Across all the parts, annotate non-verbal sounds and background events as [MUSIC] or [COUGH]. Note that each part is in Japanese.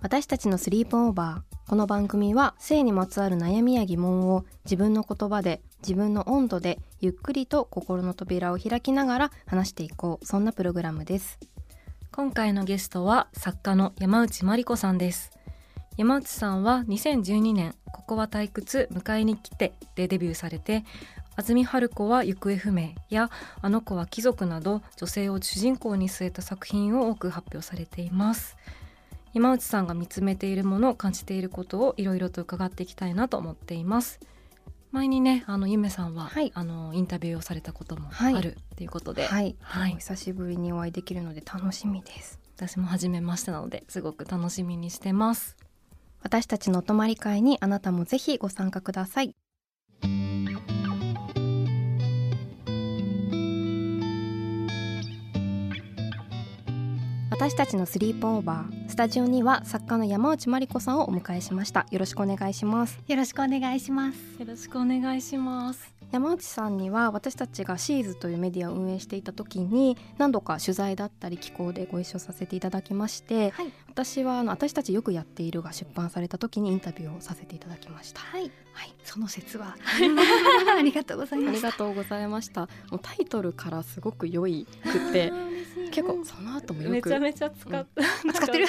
私たちのスリープオーバーこの番組は性にまつわる悩みや疑問を自分の言葉で自分の温度でゆっくりと心の扉を開きながら話していこうそんなプログラムです今回のゲストは作家の山内真理子さんです。山内さんは2012年「ここは退屈迎えに来て」でデビューされて「安住春子は行方不明」や「あの子は貴族」など女性を主人公に据えた作品を多く発表されています。山内さんが見つめているもの感じていることをいろいろと伺っていきたいなと思っています。前にねあのゆめさんは、はい。あのインタビューをされたこともはい。あるっていうことで、はい、はい。久しぶりにお会いできるので楽しみです。私も初めましてなのですごく楽しみにしてます。私たちのお泊まり会にあなたもぜひご参加ください私たちのスリープオーバースタジオには作家の山内真理子さんをお迎えしました。よろしくお願いします。よろしくお願いします。よろしくお願いします。山内さんには私たちがシーズというメディアを運営していた時に何度か取材だったり寄稿でご一緒させていただきましてはい、私はあの私たちよくやっているが出版された時にインタビューをさせていただきました。はい、はい。その説は。[LAUGHS] ありがとうございあります。がとうございました。もうタイトルからすごく良いくて結構その後もよくめちゃめちゃ使っ、使ってる？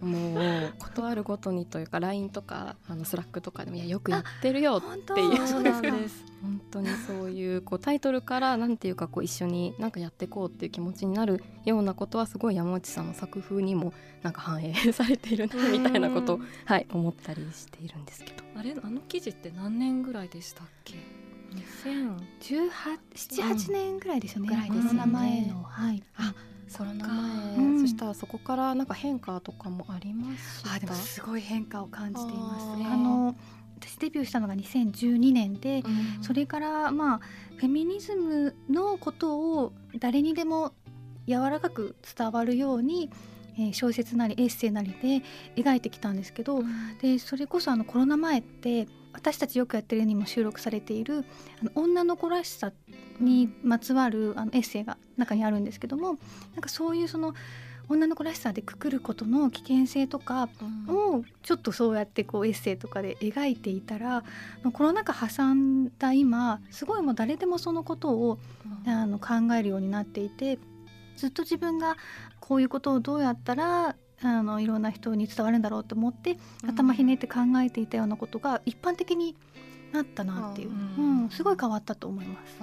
[LAUGHS] もう。ことあるごとにというか LINE とかあの Slack とかでもいやよくやってるよっていう。そうなんです。[LAUGHS] 本当にそういうこうタイトルからなんていうかこう一緒になんかやっていこうっていう気持ちになるようなことはすごい山内さんの作風にもなんか反映されているなみたいなことをうんはい思ったりしているんですけど。あれ？あの記事って何年ぐらいでしたっけ？2000十八七八年ぐらいですよね。ぐらいですよね。コロナ前の。はい。あコロナか前、うん。そしたらそこからなんか変化とかもありました？あでもすごい変化を感じています。あー。あの私デビューしたのが2012年で、うん。それからまあフェミニズムのことを誰にでも柔らかく伝わるように、えー小説なりエッセイなりで描いてきたんですけど、でそれこそあのコロナ前って私たちよくやってるにも収録されているあの女の子らしさにまつわるあのエッセイが中にあるんですけどもなんかそういうその女の子らしさでくくることの危険性とかうん。をちょっとそうやってこうエッセイとかで描いていたらコロナ禍挟んだ今すごいもう誰でもそのことをあの考えるようになっていてずっと自分がこういうことをどうやったらあのいろんな人に伝わるんだろうと思って頭ひねって考えていたようなことが一般的になったなっていう、ううんんすごい変わったと思います。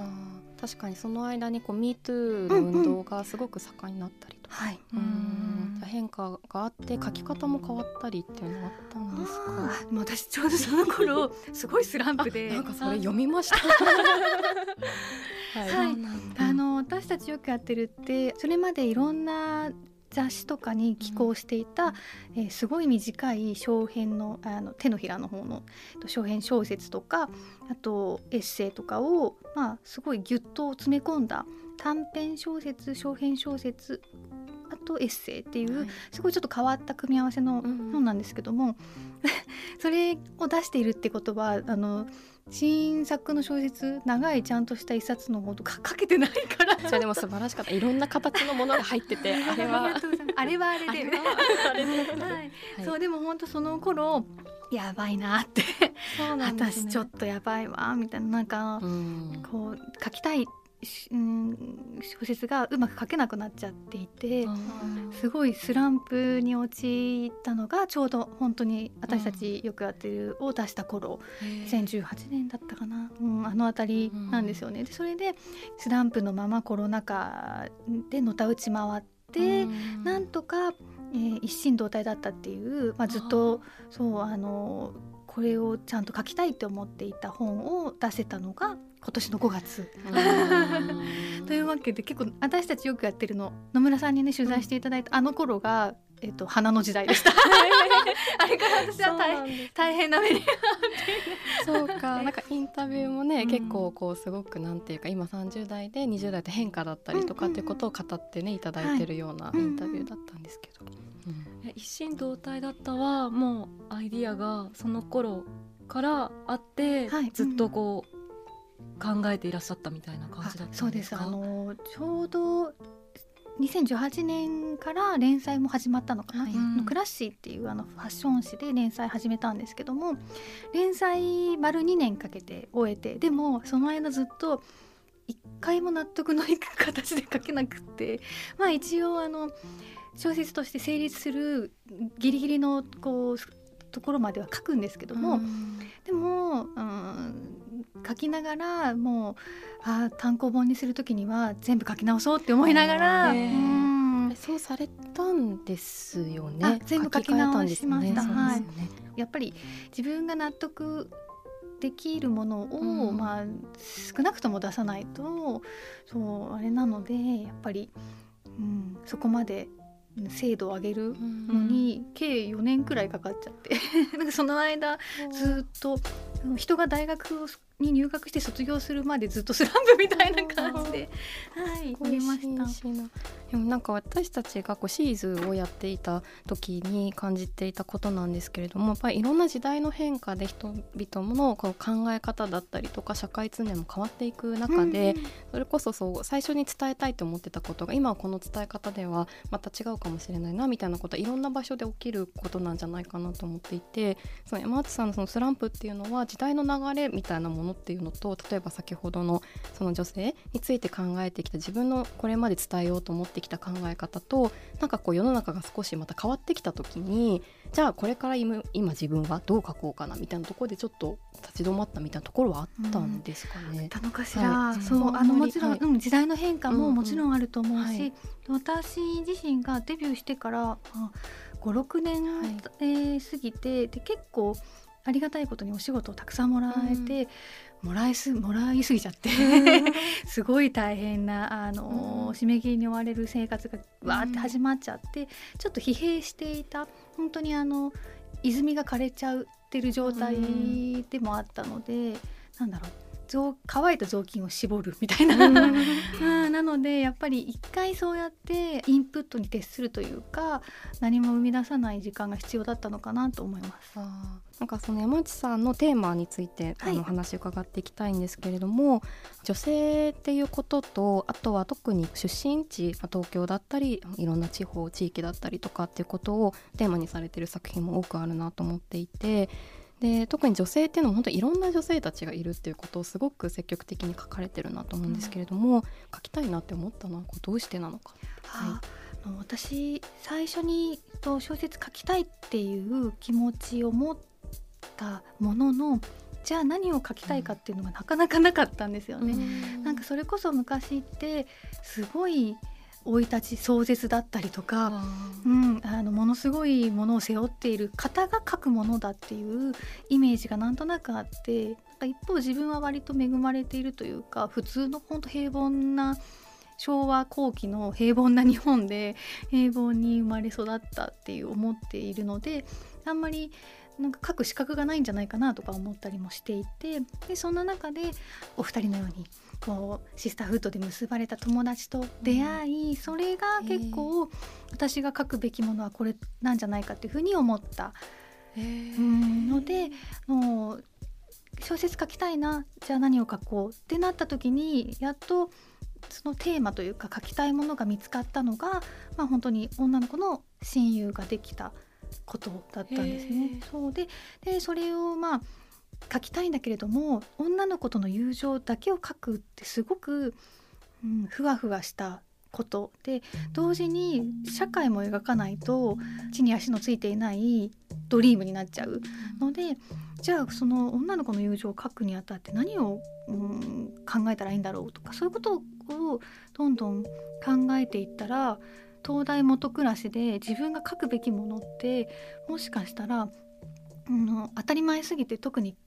確かにその間にこう MeToo の運動がすごく盛んになったりとか、はい、うん。変化があって書き方も変わったりっていうのはあったんですか？あ私ちょうどその頃すごいスランプで。なんかそれ読みました。[LAUGHS] はい。あの私たちよくやってるってそれまでいろんな雑誌とかに寄稿していた、えーすごい短い小編のあの手のひらの方のえっと小編小説とかあとエッセイとかを、まあ、すごいギュッと詰め込んだ短編小説小編小説あとエッセイっていう、はい。すごいちょっと変わった組み合わせのうん。本なんですけども、[LAUGHS] それを出しているってことはあの新作の小説長いちゃんとした一冊のほどかかけてないから。じゃあでも素晴らしかった。いろんな形のものが入ってて、[LAUGHS] あれは。あれはあれで。[LAUGHS] そうでも本当その頃やばいなって、ね。私ちょっとやばいわみたいな。なんか、うん。こう書きたいうん小説がうまく書けなくなっちゃっていてすごいスランプに陥ったのがちょうど本当に私たちよくやってるを出した頃、うん、2018年だったかな、うん、あの辺りなんですよね。でそれでスランプのままコロナ禍でのたうち回って、うん、なんとか、えー、一心同体だったっていう、まあ、ずっとそうあのこれをちゃんと書きたいと思っていた本を出せたのが今年の5月。というわけで結構私たちよくやってるの野村さんにね取材していただいた、あの頃がえっと、花の時代でした。[LAUGHS] あれから私は大大変な目にそうか、なんかインタビューもね、うん、結構こうすごくなんていうか今30代で20代と変化だったりとかっていうことを語ってねいただいてるようなインタビューだったんですけど。うん、一心同体だったはもうアイディアがその頃からあって、はい、ずっとこう、考えていらっしゃったみたいな感じだったんですか？そうです。あのちょうど2018年から連載も始まったのかな、はい、クラッシーっていうあのファッション誌で連載始めたんですけども連載丸2年かけて終えてでもその間ずっと一回も納得のいく形で書けなくってまあ一応あの小説として成立するギリギリのこうところまでは書くんですけども、でも、うん、書きながらもうあ単行本にする時には全部書き直そうって思いながら、うん、そうされたんですよね。全部書き直しました、ね、はい、やっぱり自分が納得できるものを、うん、まあ少なくとも出さないとそうあれなのでやっぱり、うん、そこまで精度を上げるのに、計4年くらいかかっちゃって。[LAUGHS] なんかその間ずっと人が大学をに入学して卒業するまでずっとスランプみたいな感じで、[LAUGHS] はい、おりました。でもなんか私たちがこうシーズをやっていた時に感じていたことなんですけれどもやっぱりいろんな時代の変化で人々のこう考え方だったりとか社会通念も変わっていく中で、うん、それこそそう最初に伝えたいと思ってたことが今はこの伝え方ではまた違うかもしれないなみたいなことはいろんな場所で起きることなんじゃないかなと思っていてその山内さんのそのスランプっていうのは時代の流れみたいなものっていうのと例えば先ほどのその女性について考えてきた自分のこれまで伝えようと思ってきた考え方となんかこう世の中が少しまた変わってきた時にじゃあこれから今自分はどう書こうかなみたいなところでちょっと立ち止まったみたいなところはあったんですかね。たのかしら、はい、そうあのもちろん、はい、うん、時代の変化ももちろんあると思うし、うんうんはい、私自身がデビューしてから56年、はい、えー、過ぎてで結構ありがたいことにお仕事をたくさんもらえて、もらいすもらいすぎちゃって [LAUGHS] すごい大変なあの、締め切りに追われる生活がわーって始まっちゃって、ちょっと疲弊していた。本当にあの泉が枯れちゃってる状態でもあったので、うん、なんだろう乾いた雑巾を絞るみたいな、うん、[LAUGHS] なのでやっぱり一回そうやってインプットに徹するというか何も生み出さない時間が必要だったのかなと思います。なんかその山内さんのテーマについて、あの話を伺っていきたいんですけれども女性っていうこととあとは特に出身地東京だったりいろんな地方地域だったりとかっていうことをテーマにされてる作品も多くあるなと思っていてで特に女性っていうのも本当いろんな女性たちがいるっていうことをすごく積極的に書かれてるなと思うんですけれども、うん、書きたいなって思ったのはどうしてなのか。はい、私最初に小説書きたいっていう気持ちを持ったもののじゃあ何を書きたいかっていうのがなかなかなかったんですよね。うん、なんかそれこそ昔ってすごい生い立ち壮絶だったりとか、うん、あのものすごいものを背負っている方が書くものだっていうイメージがなんとなくあってなんか一方自分は割と恵まれているというか普通の本当平凡な昭和後期の平凡な日本で平凡に生まれ育ったっていう思っているのであんまりなんか書く資格がないんじゃないかなとか思ったりもしていてでそんな中でお二人のようにこうシスターフードで結ばれた友達と出会い、うん、それが結構私が書くべきものはこれなんじゃないかっていうふうに思った、うん、のでもう小説書きたいなじゃあ何を書こうってなった時にやっとそのテーマというか書きたいものが見つかったのが、まあ、本当に女の子の親友ができたことだったんですね。そうででそれをまあ書きたいんだけれども女の子との友情だけを書くってすごくうん、ふわふわしたことで同時に社会も描かないと地に足のついていないドリームになっちゃうのでじゃあその女の子の友情を書くにあたって何を、うん、考えたらいいんだろうとかそういうことをどんどん考えていったら東大元暮らしで自分が書くべきものってもしかしたら、うん、当たり前すぎて特に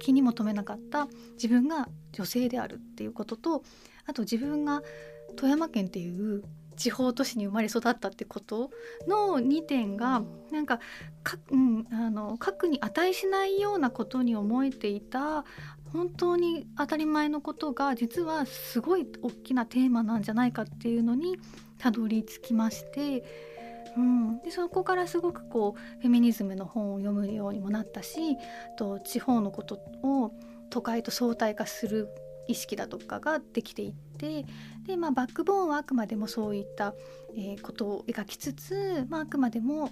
気にも留めなかった自分が女性であるっていうこととあと自分が富山県っていう地方都市に生まれ育ったってことの2点がなんかか、うん、あの核に値しないようなことに思えていた本当に当たり前のことが実はすごい大きなテーマなんじゃないかっていうのにたどり着きまして、うん、でそこからすごくこうフェミニズムの本を読むようにもなったしと地方のことを都会と相対化する意識だとかができていってで、まあ、バックボーンはあくまでもそういった、え、ことを描きつつ、まあ、あくまでも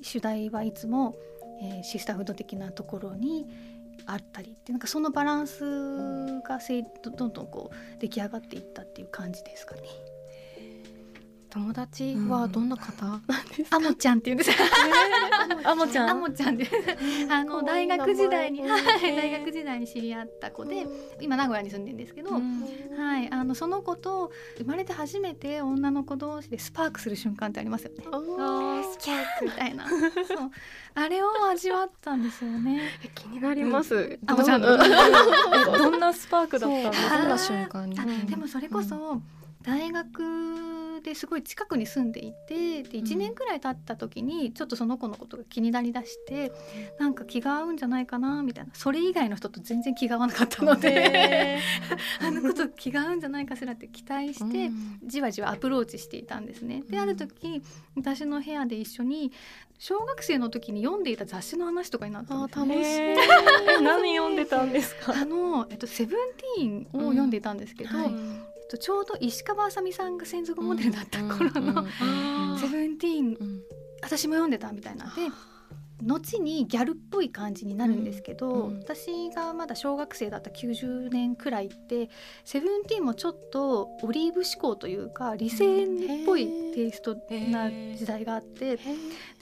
主題はいつも、えー、シスターフード的なところにあったりってなんかそのバランスがどんどんこう出来上がっていったっていう感じですかね。友達はどんな方？[LAUGHS] なんですか、あもちゃんっていうんですあも [LAUGHS] ちゃん？あもちゃんであの大学時代に、はい、大学時代に知り合った子で今名古屋に住んでるんですけど、はいあのその子と生まれて初めて女の子同士でスパークする瞬間ってありますよね。あスパークみたいな。そう。あれを味わったんですよね。[LAUGHS] 気になります、あもちゃんどんなスパークだったんですか？どんな瞬間に？でもそれこそ大学ですごい近くに住んでいてで1年くらい経った時にちょっとその子のことが気になりだして、うん、なんか気が合うんじゃないかなみたいな。それ以外の人と全然気が合わなかったので [LAUGHS] あのこと気が合うんじゃないかしらって期待して、じわじわアプローチしていたんですね。である時私の部屋で一緒に小学生の時に読んでいた雑誌の話とかになったんです、ね、楽しい。[LAUGHS] 何読んでたんですか？あの、えっと、セブンティーンを読んでいたんですけど、うんはいとちょうど石川あさみさんが専属モデルだった頃の「セブンティーン」私も読んでたみたいな。で後にギャルっぽい感じになるんですけど、うんうん、私がまだ小学生だった90年くらいってセブンティーンもちょっとオリーブ志向というか理性っぽいテイストな時代があって、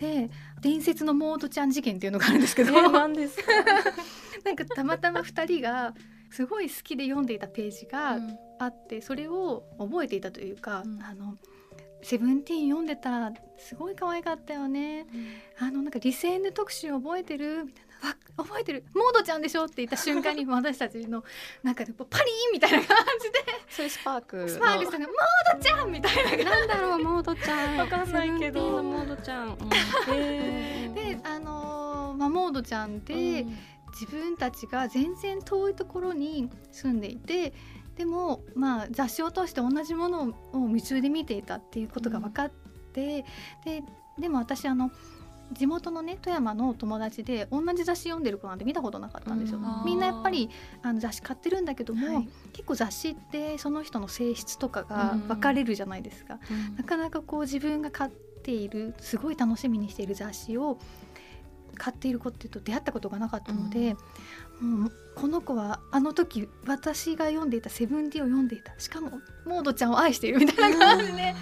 で伝説のモードちゃん事件っていうのがあるんですけど、なんです。[LAUGHS] なんかたまたま2人がすごい好きで読んでいたページがあって、それを覚えていたというか、うん、あのセブンティーン読んでたすごい可愛かったよね、うん、あのなんかリセーヌ特集覚えてる？みたいな。わ覚えてる。モードちゃんでしょって言った瞬間に [LAUGHS] 私たちのなんかパリーンみたいな感じで。そういうスパークスパークしたの。モードちゃんみたいな。なんだろうモードちゃん。わかんないけど。モードちゃん、うん、[LAUGHS] であのー、まあモードちゃんで、うん。自分たちが全然遠いところに住んでいてでもまあ雑誌を通して同じものを夢中で見ていたっていうことが分かって、うん、ででも私あの地元のね富山の友達で同じ雑誌読んでる子なんて見たことなかったんですよ。みんなやっぱりあの雑誌買ってるんだけども、はい、結構雑誌ってその人の性質とかが分かれるじゃないですか。うん、なかなかこう自分が買っているすごい楽しみにしている雑誌を買っている子っていうと出会ったことがなかったので、うん、もうこの子はあの時私が読んでいた「セブンティーを読んでいたしかもモードちゃんを愛しているみたいな感じで、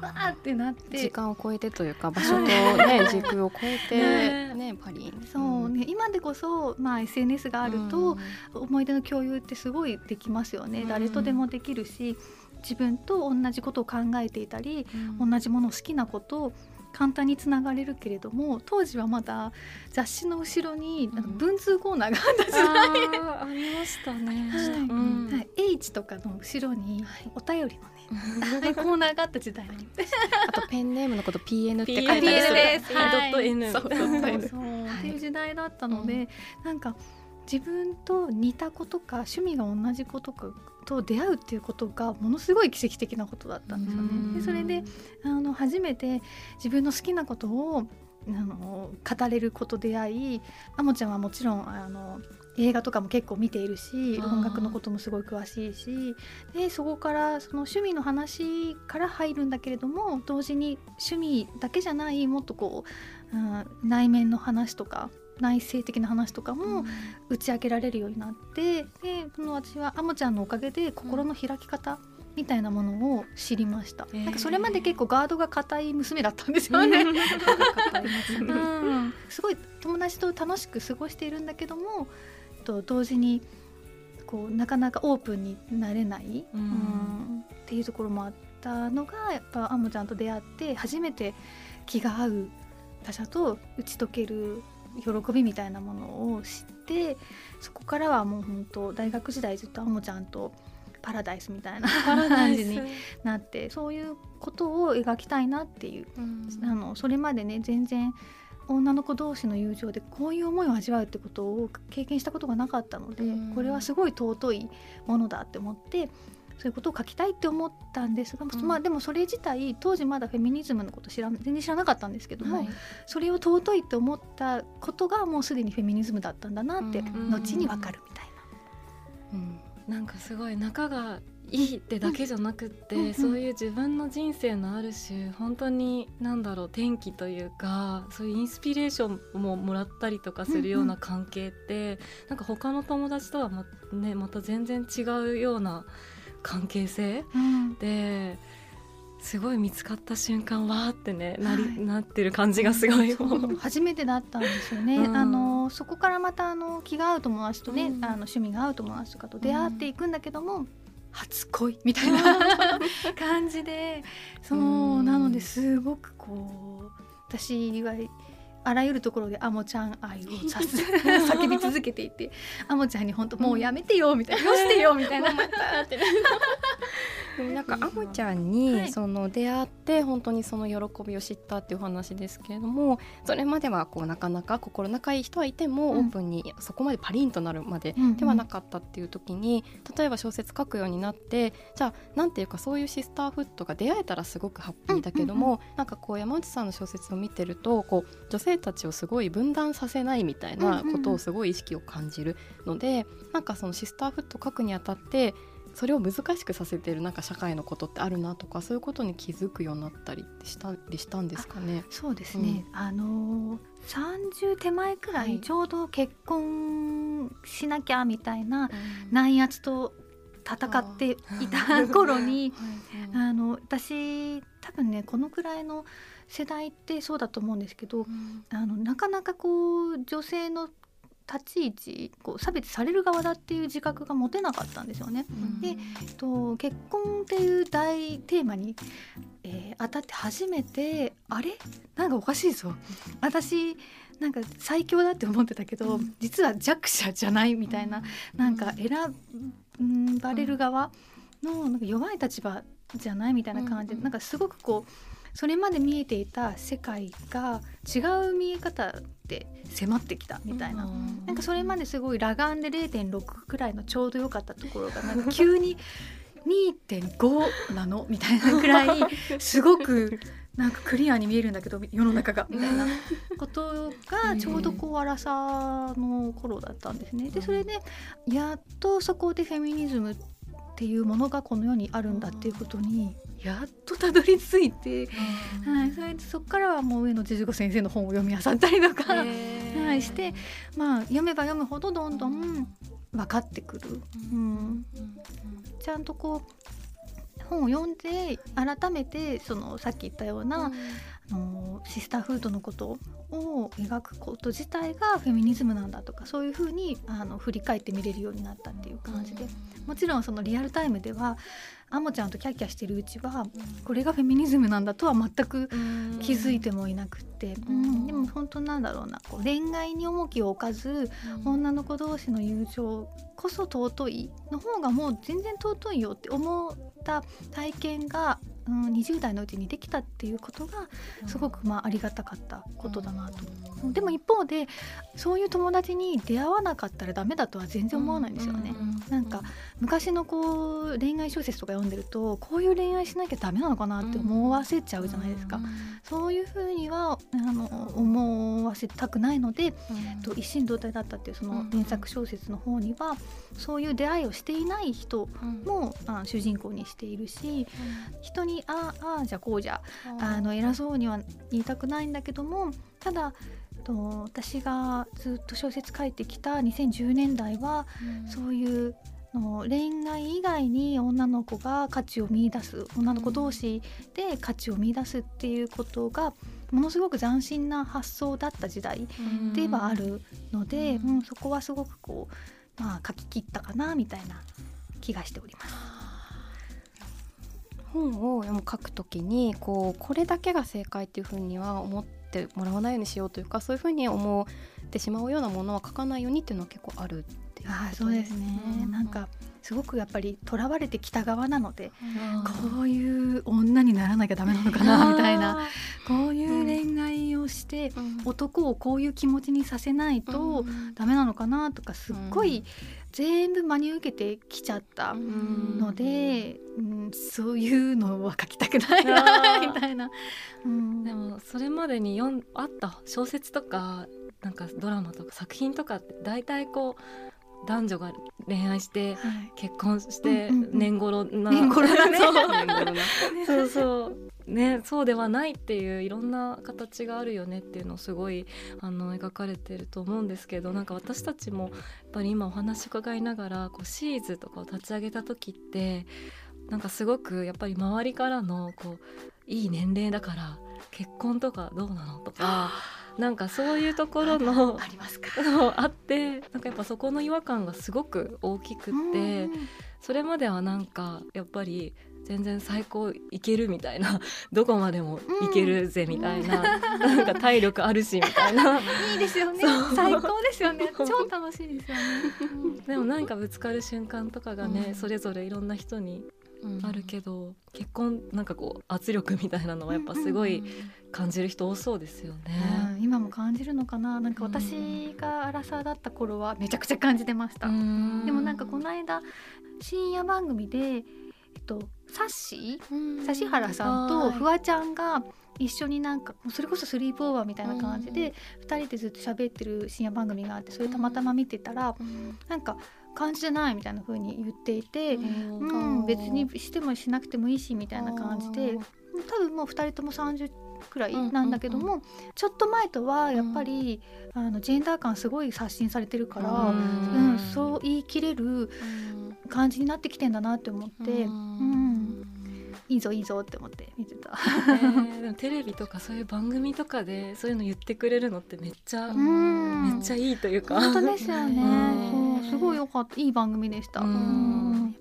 わーってなって。時間を超えてというか場所とね [LAUGHS] 時空を超えて、ね、パリそうね。今でこそ、まあ、SNS があると、思い出の共有ってすごいできますよね、誰とでもできるし自分と同じことを考えていたり、同じものを好きなことを簡単につながれるけれども当時はまだ雑誌の後ろに文通コーナーがあった時代、うん、ありましたね、はい。H とかの後ろにお便りのね、コーナーがあった時代に [LAUGHS] あとペンネームのこと [LAUGHS] PN って書いてある。です、はい、ドット N そうそう。っていう時代だったので、うん、なんか自分と似た子とか趣味が同じ子とかと出会うっていうことがものすごい奇跡的なことだったんですよね。でそれであの初めて自分の好きなことをあの語れることで会いあもちゃんはもちろんあの映画とかも結構見ているし音楽のこともすごい詳しいしでそこからその趣味の話から入るんだけれども同時に趣味だけじゃないもっとこう、うん、内面の話とか内省的な話とかも打ち明けられるようになって、でその私はあもちゃんのおかげで心の開き方、みたいなものを知りました、えー。なんかそれまで結構ガードが硬い娘だったんですよね、うん。すごい友達と楽しく過ごしているんだけどもと同時にこうなかなかオープンになれない、うん。うんっていうところもあったのがやっぱアモちゃんと出会って初めて気が合う他者と打ち解ける喜びみたいなものを知ってそこからはもう本当大学時代ずっとアモちゃんとパラダイスみたいな感じになってそういうことを描きたいなっていうあのそれまでね全然女の子同士の友情でこういう思いを味わうってことを経験したことがなかったので、うん。これはすごい尊いものだって思ってそういうことを書きたいって思ったんですが、ん。まあでもそれ自体当時まだフェミニズムのこと知ら全然知らなかったんですけども、はい。それを尊いって思ったことがもうすでにフェミニズムだったんだなってうん。後にわかるみたいな。うん。なんかすごい仲がいいってだけじゃなくって、うんうん。そういう自分の人生のある種本当に何だろう転機というかそういうインスピレーションももらったりとかするような関係って、なんか他の友達とはま,、ね、また全然違うような関係性？うん。ですごい見つかった瞬間わーってねなり、はい。なってる感じがすごい。もう。[LAUGHS] 初めてだったんですよね、うん。あのそこからまたあの気が合う友達とね、うん。あの趣味が合う友達とかと出会っていくんだけども、初恋みたいな [LAUGHS] 感じでそう、うん。なのですごくこう私はあらゆるところでアモちゃん愛をさす [LAUGHS] 叫び続けていてアモちゃんに本当もうやめてよみたいな、よしてよみたいな。なんかいいなアモちゃんはにい。その出会って本当にその喜びを知ったっていうお話ですけれどもそれまではこうなかなか心仲いい人はいてもうん。オープンにそこまでパリンとなるまでではなかったっていう時に例えば小説書くようになってじゃあなんていうかそういうシスターフットが出会えたらすごくハッピーだけども、なんかこう山内さんの小説を見てるとこう女性たちをすごい分断させないみたいなことをすごい意識を感じるので、なんかそのシスターフット書くにあたってそれを難しくさせてるなんか社会のことってあるなとかそういうことに気づくようになったりしたりしたんですかね？そうですね、あのー30手前くらはいいちょうど結婚しなきゃみたいな内圧と戦っていた頃にあの私多分ねこのくらいの世代ってそうだと思うんですけどあのなかなかこう女性の立ち位置こう差別される側だっていう自覚が持てなかったんですよね。でえっと結婚っていう大テーマに、えー当たって初めてあれ？なんかおかしいぞ。私なんか最強だって思ってたけど、うん。実は弱者じゃないみたいな、なんか選ばれる側のなんか弱い立場じゃないみたいな感じで、うん。なんかすごくこうそれまで見えていた世界が違う見え方で迫ってきたみたいな。なんかそれまですごい裸眼で0.6くらいのちょうど良かったところが [LAUGHS] なんか急に2.5なのみたいなくらいすごく [LAUGHS] なんかクリアに見えるんだけど世の中がみたいな [LAUGHS] ことがちょうどこう荒さの頃だったんですね。でそれでやっとそこでフェミニズムっていうものがこの世にあるんだっていうことにやっとたどり着いて、はい、それでそこからはもう上野千鶴子先生の本を読み漁ったりとか、はい、して、まあ、読めば読むほどどんどん分かってくる、うん、ちゃんとこう本を読んで改めてそのさっき言ったような、あのシスターフードのことを描くこと自体がフェミニズムなんだとかそういうふうにあの振り返って見れるようになったっていう感じで、もちろんそのリアルタイムではアモちゃんとキャッキャしてるうちはこれがフェミニズムなんだとは全く気づいてもいなくって、うん。でも本当なんだろうなこう恋愛に重きを置かず女の子同士の友情こそ尊いの方がもう全然尊いよって思った体験が、うん、20代のうちにできたっていうことがすごくまあありがたかったことだなと。でも一方でそういう友達に出会わなかったらダメだとは全然思わないんですよね。なんか昔のこう恋愛小説とか読んでるとこういう恋愛しなきゃダメなのかなって思わせちゃうじゃないですか。そういうふうにはあの思わせたくないので、と一心同体だったっていうその原作小説の方にはそういう出会いをしていない人もあ主人公にしているし人にああああじゃこうじゃあの偉そうには言いたくないんだけどもただと私がずっと小説書いてきた2010年代はそういうの恋愛以外に女の子が価値を見出す女の子同士で価値を見出すっていうことがものすごく斬新な発想だった時代ではあるので、うん、そこはすごくこう、まあ、書き切ったかなみたいな気がしております。本を読む書くときにこうこれだけが正解っていうふうには思ってもらわないようにしようというかそういうふうに思ってしまうようなものは書かないようにっていうのは結構あるっていうあそうですね、うん、なんかすごくやっぱりとらわれてきた側なので、こういう女にならなきゃダメなのかなみたいな。こういう恋愛をして、男をこういう気持ちにさせないとダメなのかなとかすっごい全部真に受けてきちゃったので、うん、そういうのは書きたくないな [LAUGHS] みたいな。うん、でもそれまでに読んあった小説とかなんかドラマとか作品とかって大体こう男女が恋愛して結婚して年頃な、年頃だね。[LAUGHS] [LAUGHS] そうそうねそうではないっていういろんな形があるよねっていうのをすごいあの描かれてると思うんですけどなんか私たちもやっぱり今お話伺いながらこうシーズとかを立ち上げた時ってなんかすごくやっぱり周りからのこういい年齢だから結婚とかどうなのとか。なんかそういうところのありますか？あってなんかやっぱそこの違和感がすごく大きくってそれまではなんかやっぱり全然最高いけるみたいな [LAUGHS] どこまでもいけるぜみたいな、うん、なんか体力あるしみたいな。いいですよね。最高ですよね。[LAUGHS] 超楽しいですよね、でもなんかぶつかる瞬間とかがね、うん、それぞれいろんな人にあるけど、結婚なんかこう圧力みたいなのはやっぱすごい感じる人多そうですよね、うん、今も感じるのかな？なんか私がアラサーだった頃はめちゃくちゃ感じてました、でもなんかこの間深夜番組でえっとサッシー？指原さんとフワちゃんが一緒になんかそれこそスリープオーバーみたいな感じで2人でずっと喋ってる深夜番組があってそれたまたま見てたらなんか感じてないみたいな風に言っていて、うん、別にしてもしなくてもいいしみたいな感じで多分もう2人とも30くらいなんだけども、ちょっと前とはやっぱり、あのジェンダー感すごい刷新されてるから、うん。そう言い切れる感じになってきてんだなって思って。うん。いいぞいいぞって思って見てた、えー、でもテレビとかそういう番組とかでそういうの言ってくれるのってめっちゃめっちゃいいというか。本当ですよね [LAUGHS] すごい良かった。いい番組でした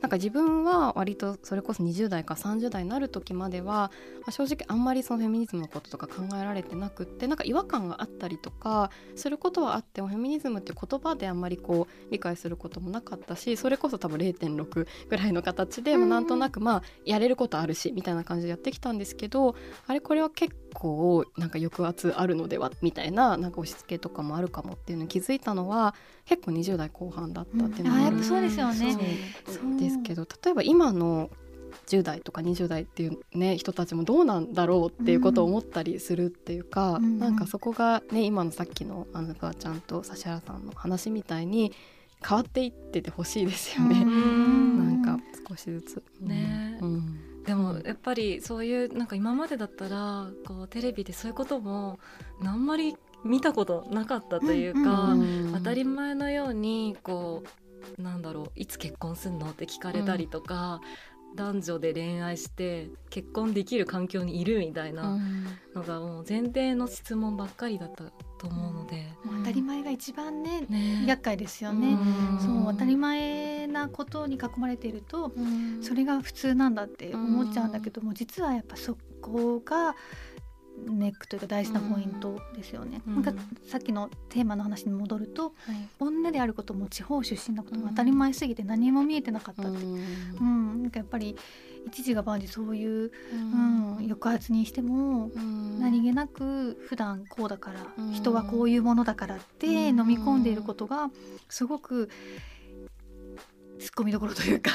なんか自分は割とそれこそ20代か30代になる時までは、まあ、正直あんまりそのフェミニズムのこととか考えられてなくってなんか違和感があったりとかすることはあってもフェミニズムっていう言葉であんまりこう理解することもなかったしそれこそ多分0.6ぐらいの形で、もなんとなくまあやれることあるしみたいな感じでやってきたんですけどあれこれは結構なんか抑圧あるのではみたいななんか押し付けとかもあるかもっていうのに気づいたのは結構20代後半だったっていうのがある、うん、そうですよね。ですけど例えば今の10代とか20代っていう、ね、人たちもどうなんだろうっていうことを思ったりするっていうか、うん、なんかそこが、ね、今のさっきのあのフワちゃんと指原さんの話みたいに変わっていっててほしいですよね、ん、なんか少しずつ。ね、うん。でもやっぱりそういうなんか今までだったらこうテレビでそういうこともあんまり見たことなかったというか、当たり前のようにこうなんだろういつ結婚すんの？って聞かれたりとか、男女で恋愛して結婚できる環境にいるみたいなのがもう前提の質問ばっかりだったと思うので、当たり前が一番ね、ね、厄介ですよね、うそう当たり前なことに囲まれていると、それが普通なんだって思っちゃうんだけども、実はやっぱそこがネックというか大事なポイントですよね、うん、なんかさっきのテーマの話に戻ると、はい、女であることも地方出身のことも当たり前すぎて何も見えてなかったって、うん、うん、なんかやっぱり一時が万事そういう、うん、うん、抑圧にしても、何気なく普段こうだから、人はこういうものだからって飲み込んでいることがすごくツッコミどころというか。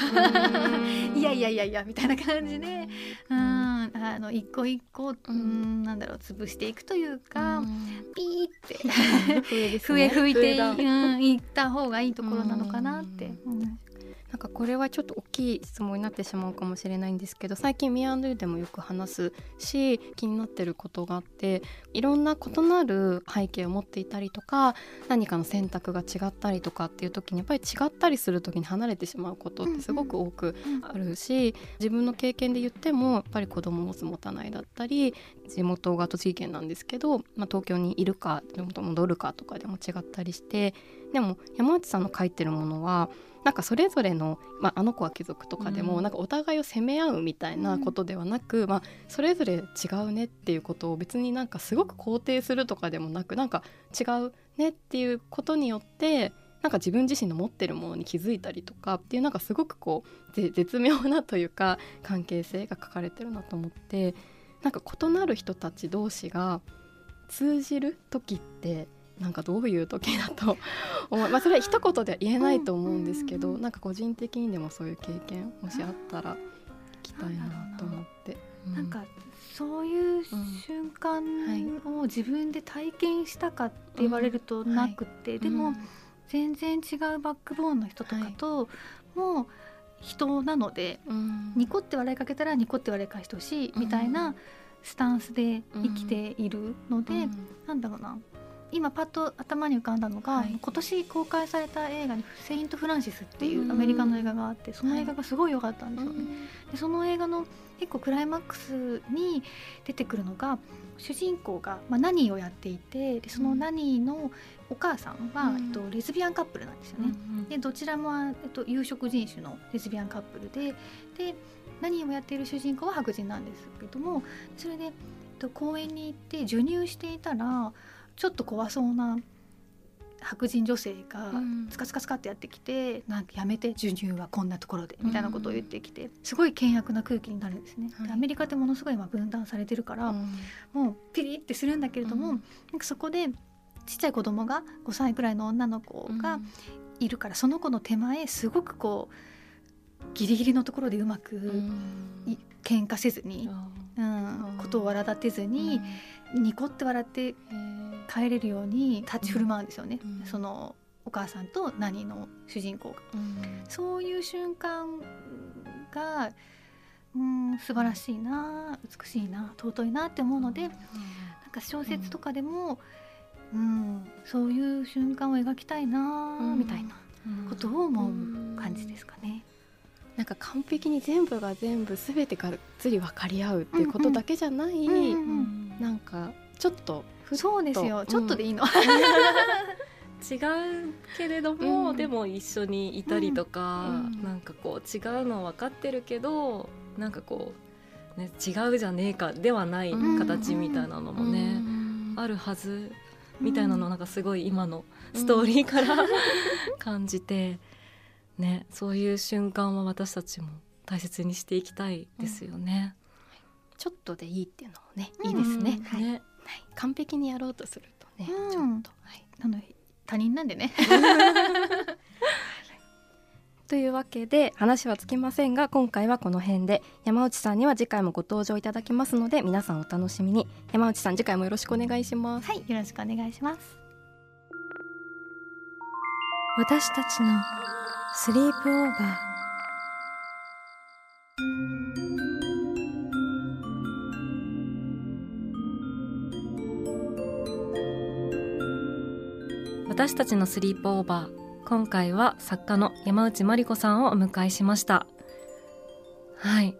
いやいやいやいやみたいな感じで、うん、あの一個一個、うん、なんだろう潰していくというか、ピーって。[LAUGHS] 笛、ね、吹いて、うん、いった方がいいところなのかなって。なんかこれはちょっと大きい質問になってしまうかもしれないんですけど最近ミアンドゥでもよく話すし気になってることがあっていろんな異なる背景を持っていたりとか何かの選択が違ったりとかっていう時にやっぱり違ったりする時に離れてしまうことってすごく多くあるし、自分の経験で言ってもやっぱり子供を持つ持たないだったり地元が栃木県なんですけど、まあ、東京にいるか地元戻るかとかでも違ったりしてでも山内さんの書いてるものはなんかそれぞれの、まあ、あの子は貴族とかでも、なんかお互いを責め合うみたいなことではなく、まあ、それぞれ違うねっていうことを別になんかすごく肯定するとかでもなくなんか違うねっていうことによってなんか自分自身の持ってるものに気づいたりとかっていうなんかすごくこう絶妙なというか関係性が書かれてるなと思ってなんか異なる人たち同士が通じる時ってなんかどういう時だと [LAUGHS] 思い、まあ、それは一言では言えないと思うんですけど、うん、なんか個人的にでもそういう経験もしあったら聞きたいなと思って。なんかそういう瞬間を自分で体験したかって言われるとなくて、はい、でも全然違うバックボーンの人とかともう人なので、ニコって笑いかけたらニコって笑い返してほしいみたいなスタンスで生きているので、なんだろうな今パッと頭に浮かんだのが、はい、今年公開された映画に「セイント・フランシス」っていうアメリカの映画があってその映画がすごい良かったんですよね。でその映画の結構クライマックスに出てくるのが主人公が、まあ、ナニーをやっていてでそのナニーのお母さんは、えっと、レズビアンカップルなんですよね。でどちらも、えっと、有色人種のレズビアンカップルでで何をやっている主人公は白人なんですけどもそれで、えっと、公園に行って授乳していたらちょっと怖そうな白人女性がスカスカスカってやってきて、うん、なんかやめて授乳はこんなところでみたいなことを言ってきて、すごい険悪な空気になるんですね、はい、アメリカってものすごい今分断されてるから、うん、もうピリってするんだけれども、うん、なんかそこでちっちゃい子供が5歳くらいの女の子がいるから、その子の手前すごくこうギリギリのところでうまく、うん、喧嘩せずに、うん、ことを笑立てずに、ニコって笑って帰れるように立ち振る舞うんですよね、うん、そのお母さんと何の主人公が、うん、そういう瞬間がうん素晴らしいな美しいな尊いなって思うので、うん、なんか小説とかでも、うん、そういう瞬間を描きたいな、みたいなことを思う感じですかね。なんか完璧に全部が全部全てがっつり分かり合うっていうことだけじゃない、なんかちょっとそうですよ。ちょっとでいいの、[LAUGHS] 違うけれども、うん、でも一緒にいたりとか、うん、なんかこう違うの分かってるけどなんかこう、ね、違うじゃねえかではない形みたいなのもね、うん、あるはずみたいなのなんかすごい今のストーリーから [LAUGHS] 感じて、ね、そういう瞬間は私たちも大切にしていきたいですよね。ちょっとでいいっていうのもね、いいですね。はい、ね。はい、完璧にやろうとするとね、うん、ちょっと、はい、あの他人なんでね。[LAUGHS] というわけで話はつきませんが今回はこの辺で山内さんには次回もご登場いただきますので皆さんお楽しみに。山内さん次回もよろしくお願いします。はい。よろしくお願いします。私たちのスリープオーバー。私たちのスリープオーバー。今回は作家の山内真理子さんをお迎えしました。はい。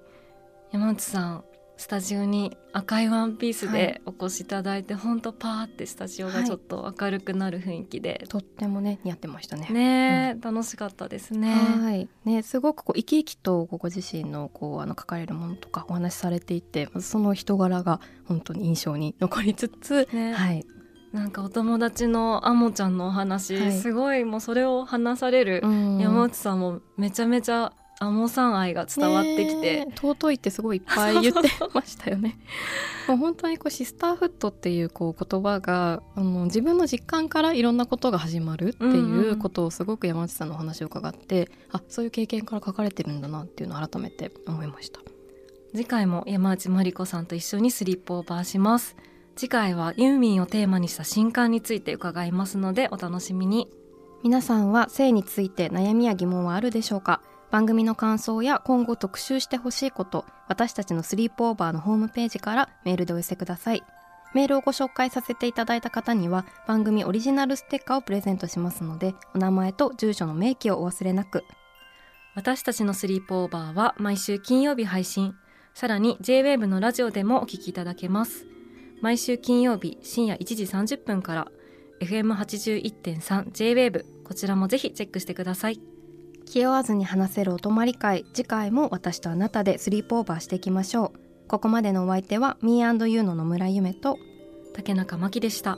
山内さんスタジオに赤いワンピースでお越しいただいて、はい、ほんとパーってスタジオがちょっと明るくなる雰囲気で、はい、とってもね似合ってましたね。ね、うん、楽しかったですね。はい。ねすごくこう生き生きとご自身のこうあの書かれるものとかお話しされていてその人柄が本当に印象に残りつつ、ね、はい。なんかお友達のあもちゃんのお話、はい、すごいもうそれを話される山内さんもめちゃめちゃアモさん愛が伝わってきて、尊いってすごいいっぱい言ってましたよね。[LAUGHS] もう本当にこうシスターフットっていうこう言葉があの自分の実感からいろんなことが始まるっていうことをすごく山内さんのお話を伺って、うんうん、あそういう経験から書かれてるんだなっていうのを改めて思いました。次回も山内真理子さんと一緒にスリップオーバーします。次回はユーミンをテーマにした新刊について伺いますのでお楽しみに皆さんは性について悩みや疑問はあるでしょうか？番組の感想や今後特集してほしいこと私たちのスリープオーバーのホームページからメールでお寄せください。メールをご紹介させていただいた方には番組オリジナルステッカーをプレゼントしますのでお名前と住所の明記をお忘れなく。私たちのスリープオーバーは毎週金曜日配信さらに JWAVE のラジオでもお聞きいただけます。毎週金曜日深夜1時30分から FM81.3 JWAVE こちらもぜひチェックしてください。気負わずに話せるお泊まり会次回も私とあなたでスリープオーバーしていきましょう。ここまでのお相手は Me&You の野村夢と竹中真希でした。